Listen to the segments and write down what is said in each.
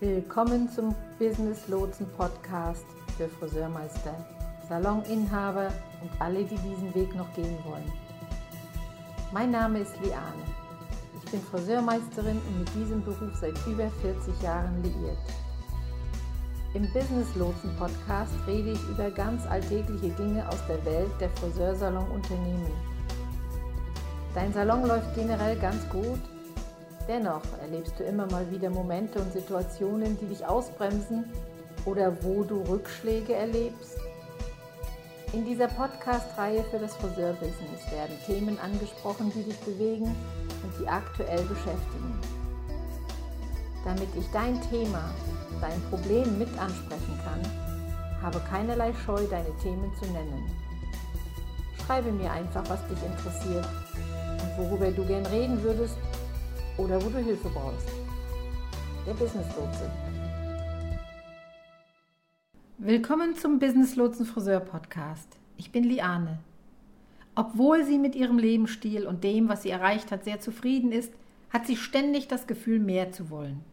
Willkommen zum Business Lotsen Podcast für Friseurmeister, Saloninhaber und alle, die diesen Weg noch gehen wollen. Mein Name ist Liane. Ich bin Friseurmeisterin und mit diesem Beruf seit über 40 Jahren liiert. Im Business Lotsen Podcast rede ich über ganz alltägliche Dinge aus der Welt der Friseursalon-Unternehmen. Dein Salon läuft generell ganz gut. Dennoch erlebst du immer mal wieder Momente und Situationen, die dich ausbremsen oder wo du Rückschläge erlebst. In dieser Podcast-Reihe für das Friseurbusiness werden Themen angesprochen, die dich bewegen und die aktuell beschäftigen. Damit ich dein Thema dein Problem mit ansprechen kann, habe keinerlei Scheu, deine Themen zu nennen. Schreibe mir einfach, was dich interessiert und worüber du gern reden würdest oder wo du Hilfe brauchst. Der Business Lotse. Willkommen zum Business Lotsen Friseur Podcast. Ich bin Liane. Obwohl sie mit ihrem Lebensstil und dem, was sie erreicht hat, sehr zufrieden ist, hat sie ständig das Gefühl, mehr zu wollen.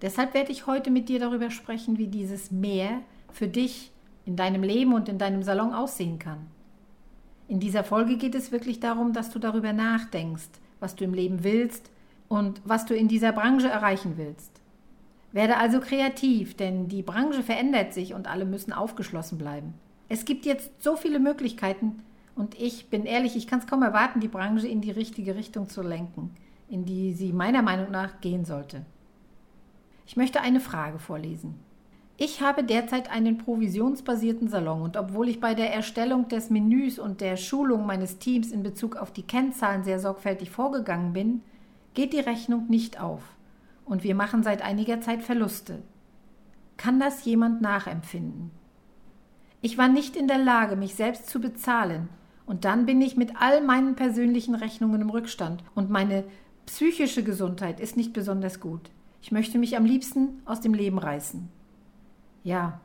Deshalb werde ich heute mit dir darüber sprechen, wie dieses Mehr für dich in deinem Leben und in deinem Salon aussehen kann. In dieser Folge geht es wirklich darum, dass du darüber nachdenkst, was du im Leben willst und was du in dieser Branche erreichen willst. Werde also kreativ, denn die Branche verändert sich und alle müssen aufgeschlossen bleiben. Es gibt jetzt so viele Möglichkeiten und ich bin ehrlich, ich kann es kaum erwarten, die Branche in die richtige Richtung zu lenken, in die sie meiner Meinung nach gehen sollte. Ich möchte eine Frage vorlesen. Ich habe derzeit einen provisionsbasierten Salon und obwohl ich bei der Erstellung des Menüs und der Schulung meines Teams in Bezug auf die Kennzahlen sehr sorgfältig vorgegangen bin, geht die Rechnung nicht auf und wir machen seit einiger Zeit Verluste. Kann das jemand nachempfinden? Ich war nicht in der Lage, mich selbst zu bezahlen, und dann bin ich mit all meinen persönlichen Rechnungen im Rückstand und meine psychische Gesundheit ist nicht besonders gut. Ich möchte mich am liebsten aus dem Leben reißen. Ja,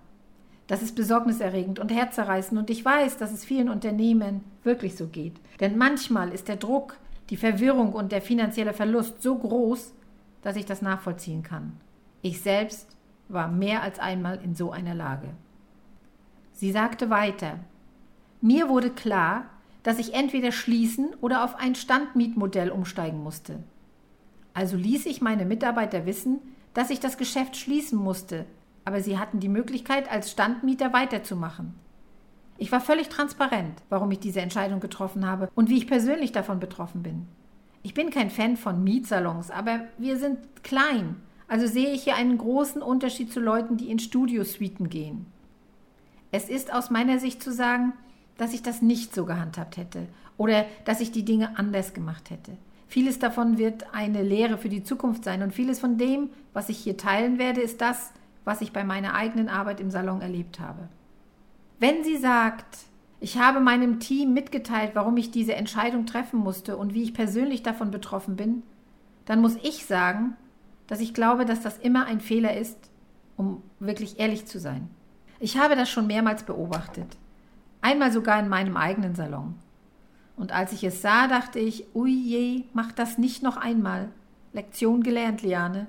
das ist besorgniserregend und herzerreißend und ich weiß, dass es vielen Unternehmen wirklich so geht. Denn manchmal ist der Druck, die Verwirrung und der finanzielle Verlust so groß, dass ich das nachvollziehen kann. Ich selbst war mehr als einmal in so einer Lage. Sie sagte weiter, mir wurde klar, dass ich entweder schließen oder auf ein Standmietmodell umsteigen musste. Also ließ ich meine Mitarbeiter wissen, dass ich das Geschäft schließen musste, aber sie hatten die Möglichkeit, als Standmieter weiterzumachen. Ich war völlig transparent, warum ich diese Entscheidung getroffen habe und wie ich persönlich davon betroffen bin. Ich bin kein Fan von Mietsalons, aber wir sind klein, also sehe ich hier einen großen Unterschied zu Leuten, die in Studiosuiten gehen. Es ist aus meiner Sicht zu sagen, dass ich das nicht so gehandhabt hätte oder dass ich die Dinge anders gemacht hätte. Vieles davon wird eine Lehre für die Zukunft sein und vieles von dem, was ich hier teilen werde, ist das, was ich bei meiner eigenen Arbeit im Salon erlebt habe. Wenn sie sagt, ich habe meinem Team mitgeteilt, warum ich diese Entscheidung treffen musste und wie ich persönlich davon betroffen bin, dann muss ich sagen, dass ich glaube, dass das immer ein Fehler ist, um wirklich ehrlich zu sein. Ich habe das schon mehrmals beobachtet. Einmal sogar in meinem eigenen Salon. Und als ich es sah, dachte ich, ui je, mach das nicht noch einmal. Lektion gelernt, Liane.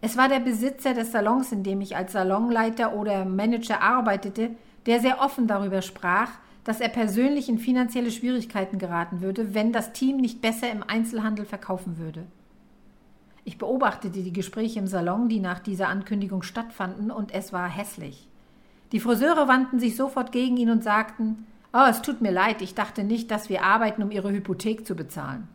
Es war der Besitzer des Salons, in dem ich als Salonleiter oder Manager arbeitete, der sehr offen darüber sprach, dass er persönlich in finanzielle Schwierigkeiten geraten würde, wenn das Team nicht besser im Einzelhandel verkaufen würde. Ich beobachtete die Gespräche im Salon, die nach dieser Ankündigung stattfanden, und es war hässlich. Die Friseure wandten sich sofort gegen ihn und sagten, Oh, es tut mir leid, ich dachte nicht, dass wir arbeiten, um Ihre Hypothek zu bezahlen.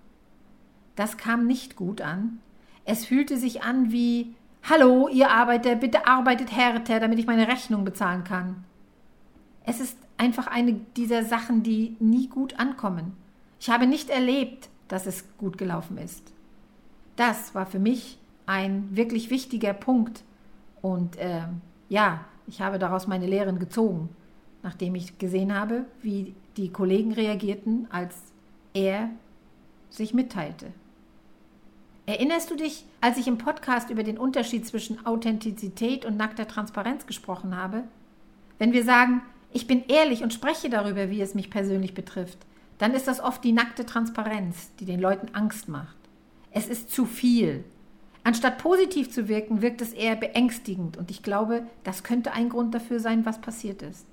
Das kam nicht gut an. Es fühlte sich an wie Hallo, ihr Arbeiter, bitte arbeitet härter, damit ich meine Rechnung bezahlen kann. Es ist einfach eine dieser Sachen, die nie gut ankommen. Ich habe nicht erlebt, dass es gut gelaufen ist. Das war für mich ein wirklich wichtiger Punkt. Und äh, ja, ich habe daraus meine Lehren gezogen nachdem ich gesehen habe, wie die Kollegen reagierten, als er sich mitteilte. Erinnerst du dich, als ich im Podcast über den Unterschied zwischen Authentizität und nackter Transparenz gesprochen habe? Wenn wir sagen, ich bin ehrlich und spreche darüber, wie es mich persönlich betrifft, dann ist das oft die nackte Transparenz, die den Leuten Angst macht. Es ist zu viel. Anstatt positiv zu wirken, wirkt es eher beängstigend und ich glaube, das könnte ein Grund dafür sein, was passiert ist.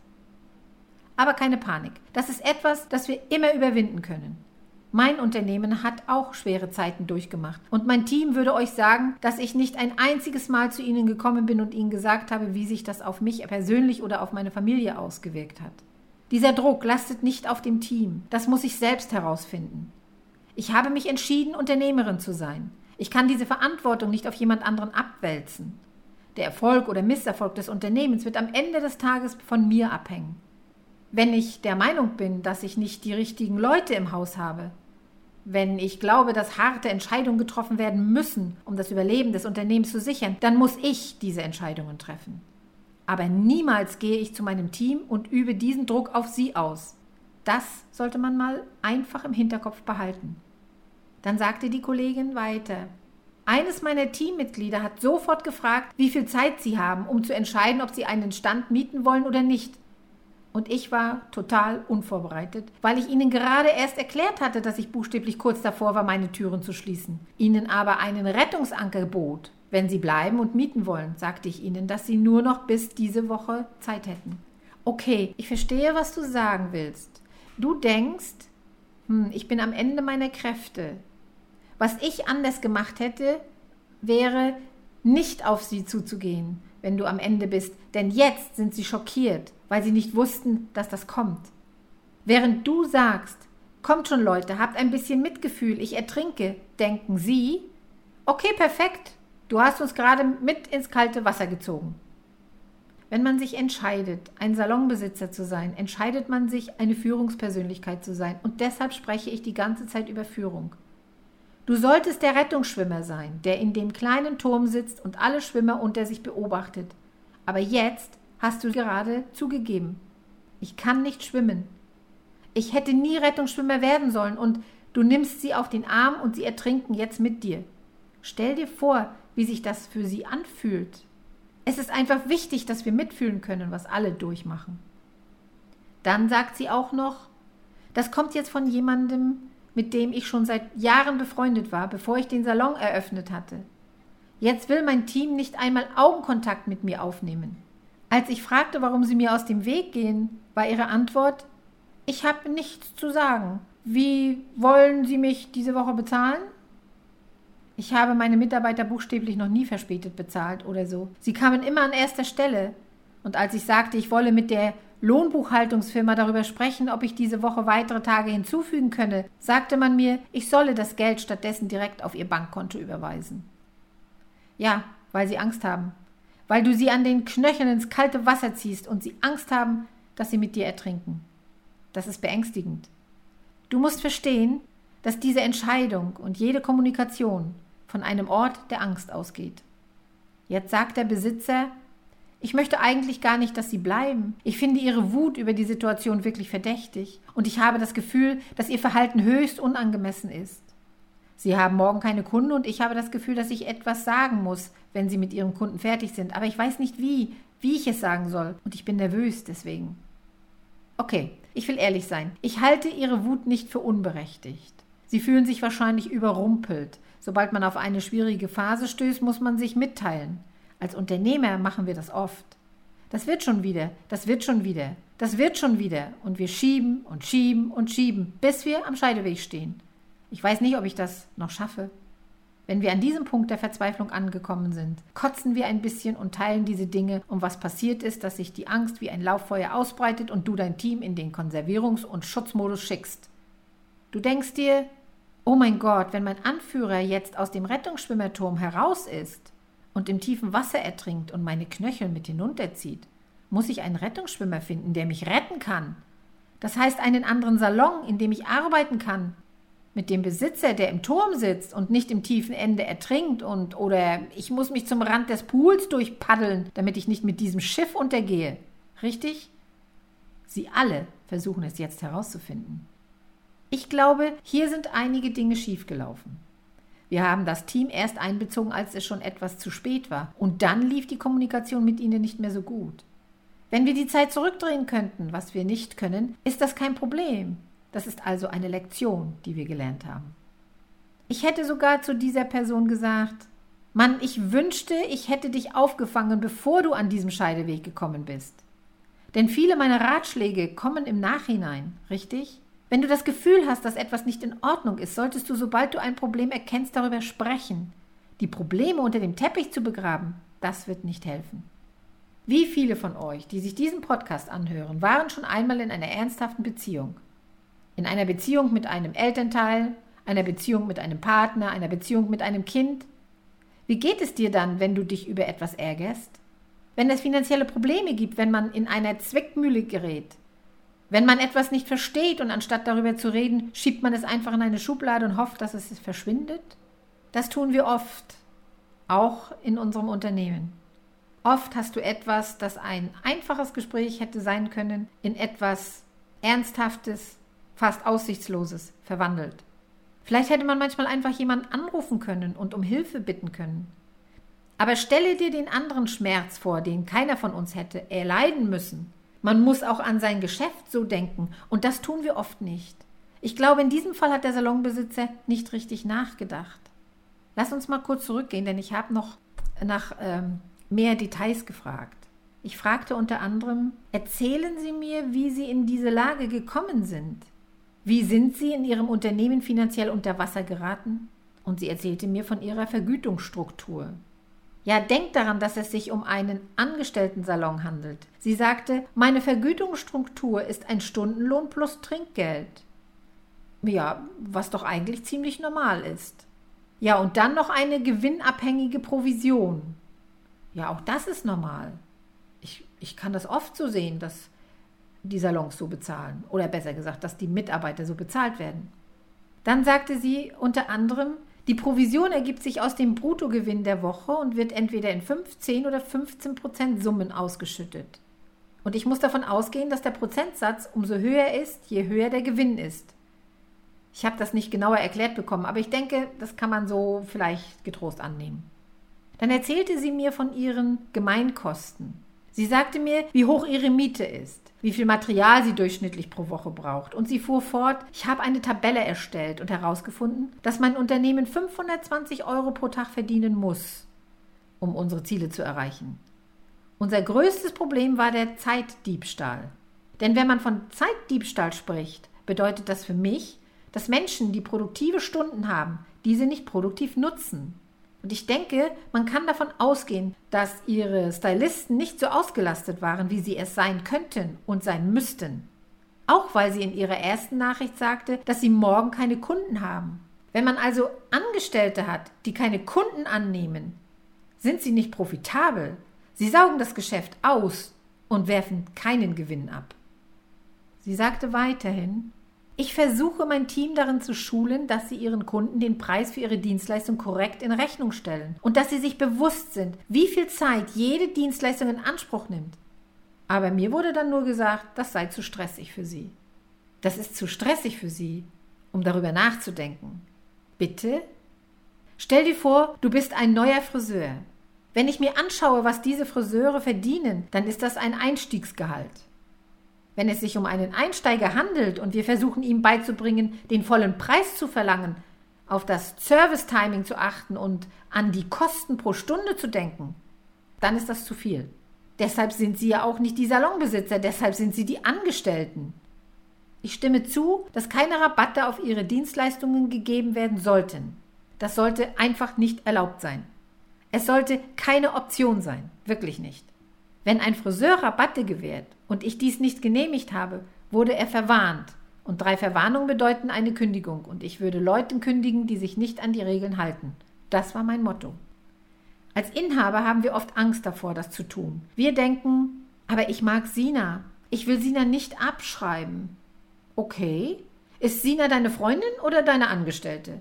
Aber keine Panik. Das ist etwas, das wir immer überwinden können. Mein Unternehmen hat auch schwere Zeiten durchgemacht. Und mein Team würde euch sagen, dass ich nicht ein einziges Mal zu Ihnen gekommen bin und Ihnen gesagt habe, wie sich das auf mich persönlich oder auf meine Familie ausgewirkt hat. Dieser Druck lastet nicht auf dem Team. Das muss ich selbst herausfinden. Ich habe mich entschieden, Unternehmerin zu sein. Ich kann diese Verantwortung nicht auf jemand anderen abwälzen. Der Erfolg oder Misserfolg des Unternehmens wird am Ende des Tages von mir abhängen. Wenn ich der Meinung bin, dass ich nicht die richtigen Leute im Haus habe, wenn ich glaube, dass harte Entscheidungen getroffen werden müssen, um das Überleben des Unternehmens zu sichern, dann muss ich diese Entscheidungen treffen. Aber niemals gehe ich zu meinem Team und übe diesen Druck auf sie aus. Das sollte man mal einfach im Hinterkopf behalten. Dann sagte die Kollegin weiter. Eines meiner Teammitglieder hat sofort gefragt, wie viel Zeit sie haben, um zu entscheiden, ob sie einen Stand mieten wollen oder nicht. Und ich war total unvorbereitet, weil ich ihnen gerade erst erklärt hatte, dass ich buchstäblich kurz davor war, meine Türen zu schließen. Ihnen aber einen Rettungsanker bot. Wenn sie bleiben und mieten wollen, sagte ich ihnen, dass sie nur noch bis diese Woche Zeit hätten. Okay, ich verstehe, was du sagen willst. Du denkst, hm, ich bin am Ende meiner Kräfte. Was ich anders gemacht hätte, wäre, nicht auf sie zuzugehen, wenn du am Ende bist, denn jetzt sind sie schockiert, weil sie nicht wussten, dass das kommt. Während du sagst, kommt schon Leute, habt ein bisschen Mitgefühl, ich ertrinke, denken sie, okay, perfekt, du hast uns gerade mit ins kalte Wasser gezogen. Wenn man sich entscheidet, ein Salonbesitzer zu sein, entscheidet man sich, eine Führungspersönlichkeit zu sein. Und deshalb spreche ich die ganze Zeit über Führung. Du solltest der Rettungsschwimmer sein, der in dem kleinen Turm sitzt und alle Schwimmer unter sich beobachtet. Aber jetzt hast du gerade zugegeben. Ich kann nicht schwimmen. Ich hätte nie Rettungsschwimmer werden sollen und du nimmst sie auf den Arm und sie ertrinken jetzt mit dir. Stell dir vor, wie sich das für sie anfühlt. Es ist einfach wichtig, dass wir mitfühlen können, was alle durchmachen. Dann sagt sie auch noch, das kommt jetzt von jemandem, mit dem ich schon seit Jahren befreundet war, bevor ich den Salon eröffnet hatte. Jetzt will mein Team nicht einmal Augenkontakt mit mir aufnehmen. Als ich fragte, warum sie mir aus dem Weg gehen, war ihre Antwort, ich habe nichts zu sagen. Wie wollen Sie mich diese Woche bezahlen? Ich habe meine Mitarbeiter buchstäblich noch nie verspätet bezahlt oder so. Sie kamen immer an erster Stelle. Und als ich sagte, ich wolle mit der Lohnbuchhaltungsfirma darüber sprechen, ob ich diese Woche weitere Tage hinzufügen könne, sagte man mir, ich solle das Geld stattdessen direkt auf ihr Bankkonto überweisen. Ja, weil sie Angst haben. Weil du sie an den Knöcheln ins kalte Wasser ziehst und sie Angst haben, dass sie mit dir ertrinken. Das ist beängstigend. Du musst verstehen, dass diese Entscheidung und jede Kommunikation von einem Ort der Angst ausgeht. Jetzt sagt der Besitzer, ich möchte eigentlich gar nicht, dass Sie bleiben. Ich finde Ihre Wut über die Situation wirklich verdächtig. Und ich habe das Gefühl, dass Ihr Verhalten höchst unangemessen ist. Sie haben morgen keine Kunden und ich habe das Gefühl, dass ich etwas sagen muss, wenn Sie mit Ihrem Kunden fertig sind. Aber ich weiß nicht wie, wie ich es sagen soll. Und ich bin nervös deswegen. Okay, ich will ehrlich sein. Ich halte Ihre Wut nicht für unberechtigt. Sie fühlen sich wahrscheinlich überrumpelt. Sobald man auf eine schwierige Phase stößt, muss man sich mitteilen. Als Unternehmer machen wir das oft. Das wird schon wieder, das wird schon wieder, das wird schon wieder. Und wir schieben und schieben und schieben, bis wir am Scheideweg stehen. Ich weiß nicht, ob ich das noch schaffe. Wenn wir an diesem Punkt der Verzweiflung angekommen sind, kotzen wir ein bisschen und teilen diese Dinge, um was passiert ist, dass sich die Angst wie ein Lauffeuer ausbreitet und du dein Team in den Konservierungs- und Schutzmodus schickst. Du denkst dir, oh mein Gott, wenn mein Anführer jetzt aus dem Rettungsschwimmerturm heraus ist, und im tiefen Wasser ertrinkt und meine Knöchel mit hinunterzieht, muss ich einen Rettungsschwimmer finden, der mich retten kann. Das heißt einen anderen Salon, in dem ich arbeiten kann, mit dem Besitzer, der im Turm sitzt und nicht im tiefen Ende ertrinkt und oder ich muss mich zum Rand des Pools durchpaddeln, damit ich nicht mit diesem Schiff untergehe. Richtig? Sie alle versuchen es jetzt herauszufinden. Ich glaube, hier sind einige Dinge schiefgelaufen. Wir haben das Team erst einbezogen, als es schon etwas zu spät war. Und dann lief die Kommunikation mit ihnen nicht mehr so gut. Wenn wir die Zeit zurückdrehen könnten, was wir nicht können, ist das kein Problem. Das ist also eine Lektion, die wir gelernt haben. Ich hätte sogar zu dieser Person gesagt, Mann, ich wünschte, ich hätte dich aufgefangen, bevor du an diesem Scheideweg gekommen bist. Denn viele meiner Ratschläge kommen im Nachhinein, richtig? Wenn du das Gefühl hast, dass etwas nicht in Ordnung ist, solltest du, sobald du ein Problem erkennst, darüber sprechen. Die Probleme unter dem Teppich zu begraben, das wird nicht helfen. Wie viele von euch, die sich diesen Podcast anhören, waren schon einmal in einer ernsthaften Beziehung? In einer Beziehung mit einem Elternteil, einer Beziehung mit einem Partner, einer Beziehung mit einem Kind? Wie geht es dir dann, wenn du dich über etwas ärgerst? Wenn es finanzielle Probleme gibt, wenn man in einer Zwickmühle gerät? Wenn man etwas nicht versteht und anstatt darüber zu reden, schiebt man es einfach in eine Schublade und hofft, dass es verschwindet? Das tun wir oft, auch in unserem Unternehmen. Oft hast du etwas, das ein einfaches Gespräch hätte sein können, in etwas Ernsthaftes, fast Aussichtsloses verwandelt. Vielleicht hätte man manchmal einfach jemanden anrufen können und um Hilfe bitten können. Aber stelle dir den anderen Schmerz vor, den keiner von uns hätte erleiden müssen. Man muss auch an sein Geschäft so denken, und das tun wir oft nicht. Ich glaube, in diesem Fall hat der Salonbesitzer nicht richtig nachgedacht. Lass uns mal kurz zurückgehen, denn ich habe noch nach ähm, mehr Details gefragt. Ich fragte unter anderem, erzählen Sie mir, wie Sie in diese Lage gekommen sind. Wie sind Sie in Ihrem Unternehmen finanziell unter Wasser geraten? Und sie erzählte mir von ihrer Vergütungsstruktur. Ja, denk daran, dass es sich um einen Angestellten-Salon handelt. Sie sagte, meine Vergütungsstruktur ist ein Stundenlohn plus Trinkgeld. Ja, was doch eigentlich ziemlich normal ist. Ja, und dann noch eine gewinnabhängige Provision. Ja, auch das ist normal. Ich, ich kann das oft so sehen, dass die Salons so bezahlen. Oder besser gesagt, dass die Mitarbeiter so bezahlt werden. Dann sagte sie unter anderem, die Provision ergibt sich aus dem Bruttogewinn der Woche und wird entweder in 15 oder 15 Prozent Summen ausgeschüttet. Und ich muss davon ausgehen, dass der Prozentsatz umso höher ist, je höher der Gewinn ist. Ich habe das nicht genauer erklärt bekommen, aber ich denke, das kann man so vielleicht getrost annehmen. Dann erzählte sie mir von ihren Gemeinkosten. Sie sagte mir, wie hoch ihre Miete ist, wie viel Material sie durchschnittlich pro Woche braucht. Und sie fuhr fort, ich habe eine Tabelle erstellt und herausgefunden, dass mein Unternehmen 520 Euro pro Tag verdienen muss, um unsere Ziele zu erreichen. Unser größtes Problem war der Zeitdiebstahl. Denn wenn man von Zeitdiebstahl spricht, bedeutet das für mich, dass Menschen, die produktive Stunden haben, diese nicht produktiv nutzen. Und ich denke, man kann davon ausgehen, dass ihre Stylisten nicht so ausgelastet waren, wie sie es sein könnten und sein müssten. Auch weil sie in ihrer ersten Nachricht sagte, dass sie morgen keine Kunden haben. Wenn man also Angestellte hat, die keine Kunden annehmen, sind sie nicht profitabel. Sie saugen das Geschäft aus und werfen keinen Gewinn ab. Sie sagte weiterhin, ich versuche mein Team darin zu schulen, dass sie ihren Kunden den Preis für ihre Dienstleistung korrekt in Rechnung stellen und dass sie sich bewusst sind, wie viel Zeit jede Dienstleistung in Anspruch nimmt. Aber mir wurde dann nur gesagt, das sei zu stressig für sie. Das ist zu stressig für sie, um darüber nachzudenken. Bitte? Stell dir vor, du bist ein neuer Friseur. Wenn ich mir anschaue, was diese Friseure verdienen, dann ist das ein Einstiegsgehalt. Wenn es sich um einen Einsteiger handelt und wir versuchen ihm beizubringen, den vollen Preis zu verlangen, auf das Service-Timing zu achten und an die Kosten pro Stunde zu denken, dann ist das zu viel. Deshalb sind Sie ja auch nicht die Salonbesitzer, deshalb sind Sie die Angestellten. Ich stimme zu, dass keine Rabatte auf Ihre Dienstleistungen gegeben werden sollten. Das sollte einfach nicht erlaubt sein. Es sollte keine Option sein, wirklich nicht. Wenn ein Friseur Rabatte gewährt und ich dies nicht genehmigt habe, wurde er verwarnt. Und drei Verwarnungen bedeuten eine Kündigung. Und ich würde Leuten kündigen, die sich nicht an die Regeln halten. Das war mein Motto. Als Inhaber haben wir oft Angst davor, das zu tun. Wir denken, aber ich mag Sina. Ich will Sina nicht abschreiben. Okay. Ist Sina deine Freundin oder deine Angestellte?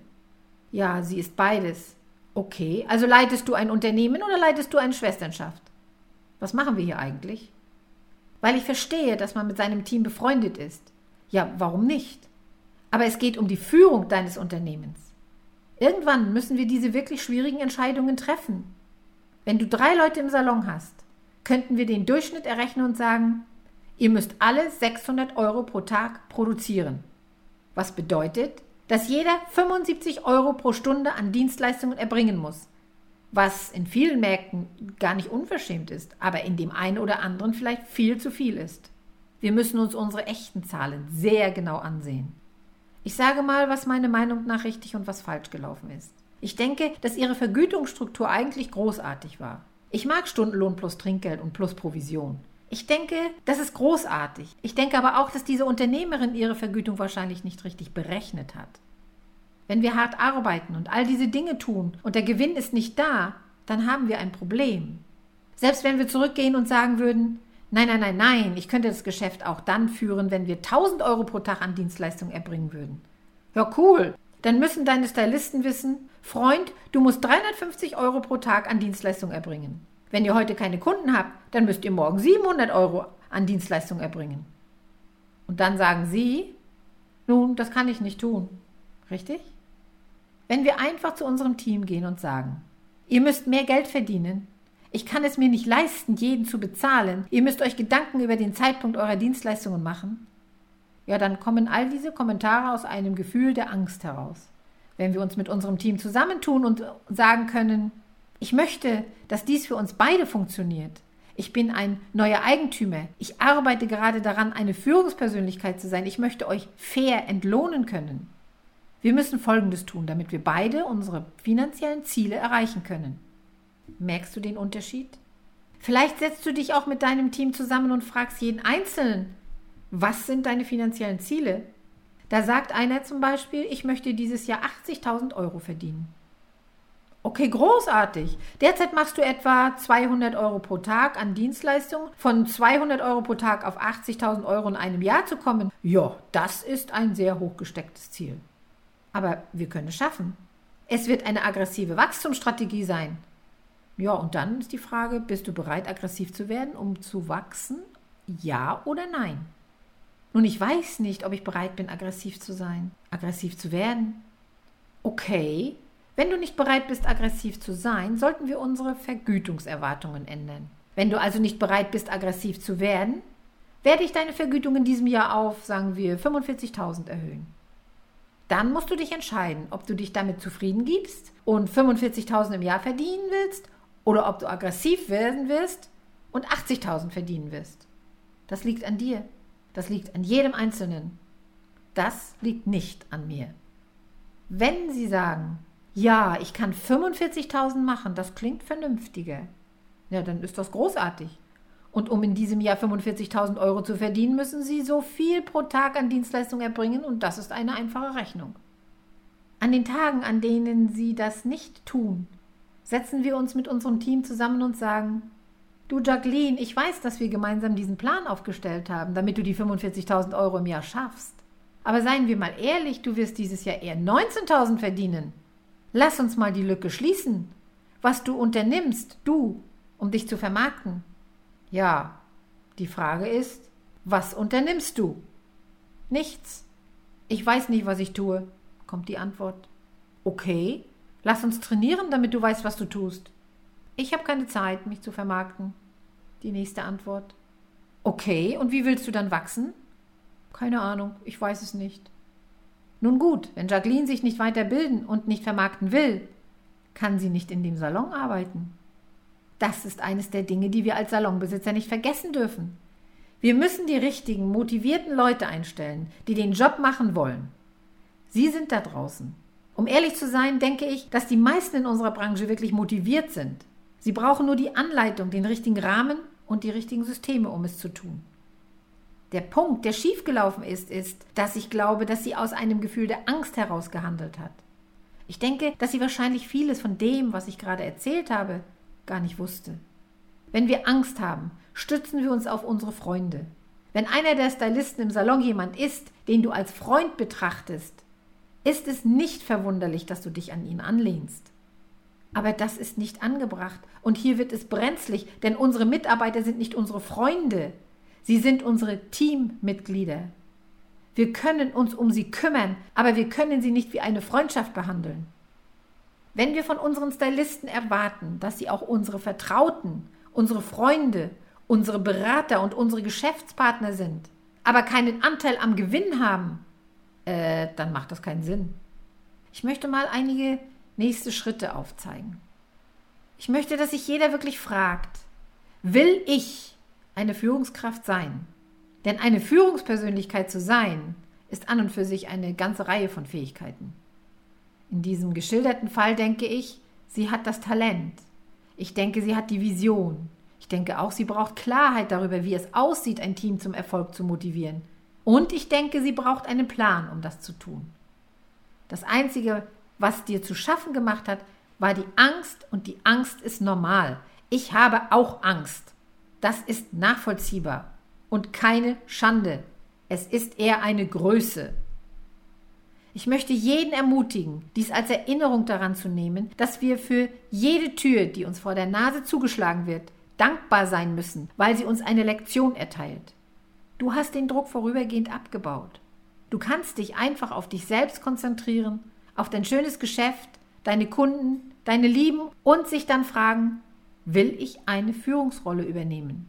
Ja, sie ist beides. Okay. Also leitest du ein Unternehmen oder leitest du eine Schwesternschaft? Was machen wir hier eigentlich? Weil ich verstehe, dass man mit seinem Team befreundet ist. Ja, warum nicht? Aber es geht um die Führung deines Unternehmens. Irgendwann müssen wir diese wirklich schwierigen Entscheidungen treffen. Wenn du drei Leute im Salon hast, könnten wir den Durchschnitt errechnen und sagen, ihr müsst alle 600 Euro pro Tag produzieren. Was bedeutet, dass jeder 75 Euro pro Stunde an Dienstleistungen erbringen muss. Was in vielen Märkten gar nicht unverschämt ist, aber in dem einen oder anderen vielleicht viel zu viel ist. Wir müssen uns unsere echten Zahlen sehr genau ansehen. Ich sage mal, was meine Meinung nach richtig und was falsch gelaufen ist. Ich denke, dass ihre Vergütungsstruktur eigentlich großartig war. Ich mag Stundenlohn plus Trinkgeld und plus Provision. Ich denke, das ist großartig. Ich denke aber auch, dass diese Unternehmerin ihre Vergütung wahrscheinlich nicht richtig berechnet hat. Wenn wir hart arbeiten und all diese Dinge tun und der Gewinn ist nicht da, dann haben wir ein Problem. Selbst wenn wir zurückgehen und sagen würden, nein, nein, nein, nein, ich könnte das Geschäft auch dann führen, wenn wir 1000 Euro pro Tag an Dienstleistungen erbringen würden. Ja, cool. Dann müssen deine Stylisten wissen, Freund, du musst 350 Euro pro Tag an Dienstleistungen erbringen. Wenn ihr heute keine Kunden habt, dann müsst ihr morgen 700 Euro an Dienstleistungen erbringen. Und dann sagen sie, nun, das kann ich nicht tun. Richtig? Wenn wir einfach zu unserem Team gehen und sagen, ihr müsst mehr Geld verdienen, ich kann es mir nicht leisten, jeden zu bezahlen, ihr müsst euch Gedanken über den Zeitpunkt eurer Dienstleistungen machen, ja, dann kommen all diese Kommentare aus einem Gefühl der Angst heraus. Wenn wir uns mit unserem Team zusammentun und sagen können, ich möchte, dass dies für uns beide funktioniert. Ich bin ein neuer Eigentümer. Ich arbeite gerade daran, eine Führungspersönlichkeit zu sein. Ich möchte euch fair entlohnen können. Wir müssen Folgendes tun, damit wir beide unsere finanziellen Ziele erreichen können. Merkst du den Unterschied? Vielleicht setzt du dich auch mit deinem Team zusammen und fragst jeden Einzelnen, was sind deine finanziellen Ziele? Da sagt einer zum Beispiel, ich möchte dieses Jahr 80.000 Euro verdienen. Okay, großartig. Derzeit machst du etwa 200 Euro pro Tag an Dienstleistungen. Von 200 Euro pro Tag auf 80.000 Euro in einem Jahr zu kommen, ja, das ist ein sehr hochgestecktes Ziel. Aber wir können es schaffen. Es wird eine aggressive Wachstumsstrategie sein. Ja, und dann ist die Frage, bist du bereit, aggressiv zu werden, um zu wachsen? Ja oder nein? Nun, ich weiß nicht, ob ich bereit bin, aggressiv zu sein, aggressiv zu werden. Okay, wenn du nicht bereit bist, aggressiv zu sein, sollten wir unsere Vergütungserwartungen ändern. Wenn du also nicht bereit bist, aggressiv zu werden, werde ich deine Vergütung in diesem Jahr auf, sagen wir, 45.000 erhöhen. Dann musst du dich entscheiden, ob du dich damit zufrieden gibst und 45.000 im Jahr verdienen willst oder ob du aggressiv werden wirst und 80.000 verdienen wirst. Das liegt an dir. Das liegt an jedem Einzelnen. Das liegt nicht an mir. Wenn Sie sagen, ja, ich kann 45.000 machen, das klingt vernünftiger. Ja, dann ist das großartig. Und um in diesem Jahr 45.000 Euro zu verdienen, müssen Sie so viel pro Tag an Dienstleistung erbringen und das ist eine einfache Rechnung. An den Tagen, an denen Sie das nicht tun, setzen wir uns mit unserem Team zusammen und sagen, du Jacqueline, ich weiß, dass wir gemeinsam diesen Plan aufgestellt haben, damit du die 45.000 Euro im Jahr schaffst. Aber seien wir mal ehrlich, du wirst dieses Jahr eher 19.000 verdienen. Lass uns mal die Lücke schließen. Was du unternimmst, du, um dich zu vermarkten. Ja, die Frage ist, was unternimmst du? Nichts. Ich weiß nicht, was ich tue, kommt die Antwort. Okay, lass uns trainieren, damit du weißt, was du tust. Ich habe keine Zeit, mich zu vermarkten. Die nächste Antwort. Okay, und wie willst du dann wachsen? Keine Ahnung, ich weiß es nicht. Nun gut, wenn Jacqueline sich nicht weiterbilden und nicht vermarkten will, kann sie nicht in dem Salon arbeiten. Das ist eines der Dinge, die wir als Salonbesitzer nicht vergessen dürfen. Wir müssen die richtigen, motivierten Leute einstellen, die den Job machen wollen. Sie sind da draußen. Um ehrlich zu sein, denke ich, dass die meisten in unserer Branche wirklich motiviert sind. Sie brauchen nur die Anleitung, den richtigen Rahmen und die richtigen Systeme, um es zu tun. Der Punkt, der schiefgelaufen ist, ist, dass ich glaube, dass sie aus einem Gefühl der Angst heraus gehandelt hat. Ich denke, dass sie wahrscheinlich vieles von dem, was ich gerade erzählt habe, gar nicht wusste. Wenn wir Angst haben, stützen wir uns auf unsere Freunde. Wenn einer der Stylisten im Salon jemand ist, den du als Freund betrachtest, ist es nicht verwunderlich, dass du dich an ihn anlehnst. Aber das ist nicht angebracht und hier wird es brenzlig, denn unsere Mitarbeiter sind nicht unsere Freunde, Sie sind unsere Teammitglieder. Wir können uns um sie kümmern, aber wir können sie nicht wie eine Freundschaft behandeln. Wenn wir von unseren Stylisten erwarten, dass sie auch unsere Vertrauten, unsere Freunde, unsere Berater und unsere Geschäftspartner sind, aber keinen Anteil am Gewinn haben, äh, dann macht das keinen Sinn. Ich möchte mal einige nächste Schritte aufzeigen. Ich möchte, dass sich jeder wirklich fragt, will ich eine Führungskraft sein? Denn eine Führungspersönlichkeit zu sein, ist an und für sich eine ganze Reihe von Fähigkeiten. In diesem geschilderten Fall denke ich, sie hat das Talent. Ich denke, sie hat die Vision. Ich denke auch, sie braucht Klarheit darüber, wie es aussieht, ein Team zum Erfolg zu motivieren. Und ich denke, sie braucht einen Plan, um das zu tun. Das Einzige, was dir zu schaffen gemacht hat, war die Angst und die Angst ist normal. Ich habe auch Angst. Das ist nachvollziehbar und keine Schande. Es ist eher eine Größe. Ich möchte jeden ermutigen, dies als Erinnerung daran zu nehmen, dass wir für jede Tür, die uns vor der Nase zugeschlagen wird, dankbar sein müssen, weil sie uns eine Lektion erteilt. Du hast den Druck vorübergehend abgebaut. Du kannst dich einfach auf dich selbst konzentrieren, auf dein schönes Geschäft, deine Kunden, deine Lieben und sich dann fragen, will ich eine Führungsrolle übernehmen?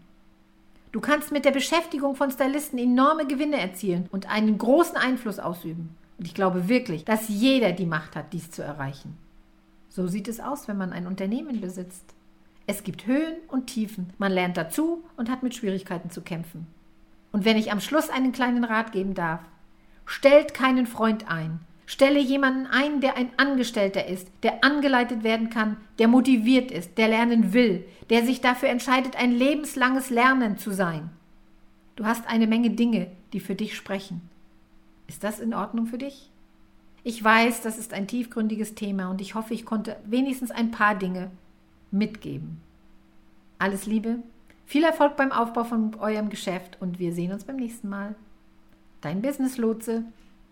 Du kannst mit der Beschäftigung von Stylisten enorme Gewinne erzielen und einen großen Einfluss ausüben. Und ich glaube wirklich, dass jeder die Macht hat, dies zu erreichen. So sieht es aus, wenn man ein Unternehmen besitzt. Es gibt Höhen und Tiefen. Man lernt dazu und hat mit Schwierigkeiten zu kämpfen. Und wenn ich am Schluss einen kleinen Rat geben darf, stellt keinen Freund ein, Stelle jemanden ein, der ein Angestellter ist, der angeleitet werden kann, der motiviert ist, der lernen will, der sich dafür entscheidet, ein lebenslanges Lernen zu sein. Du hast eine Menge Dinge, die für dich sprechen. Ist das in Ordnung für dich? Ich weiß, das ist ein tiefgründiges Thema und ich hoffe, ich konnte wenigstens ein paar Dinge mitgeben. Alles Liebe, viel Erfolg beim Aufbau von eurem Geschäft und wir sehen uns beim nächsten Mal. Dein Business Lotse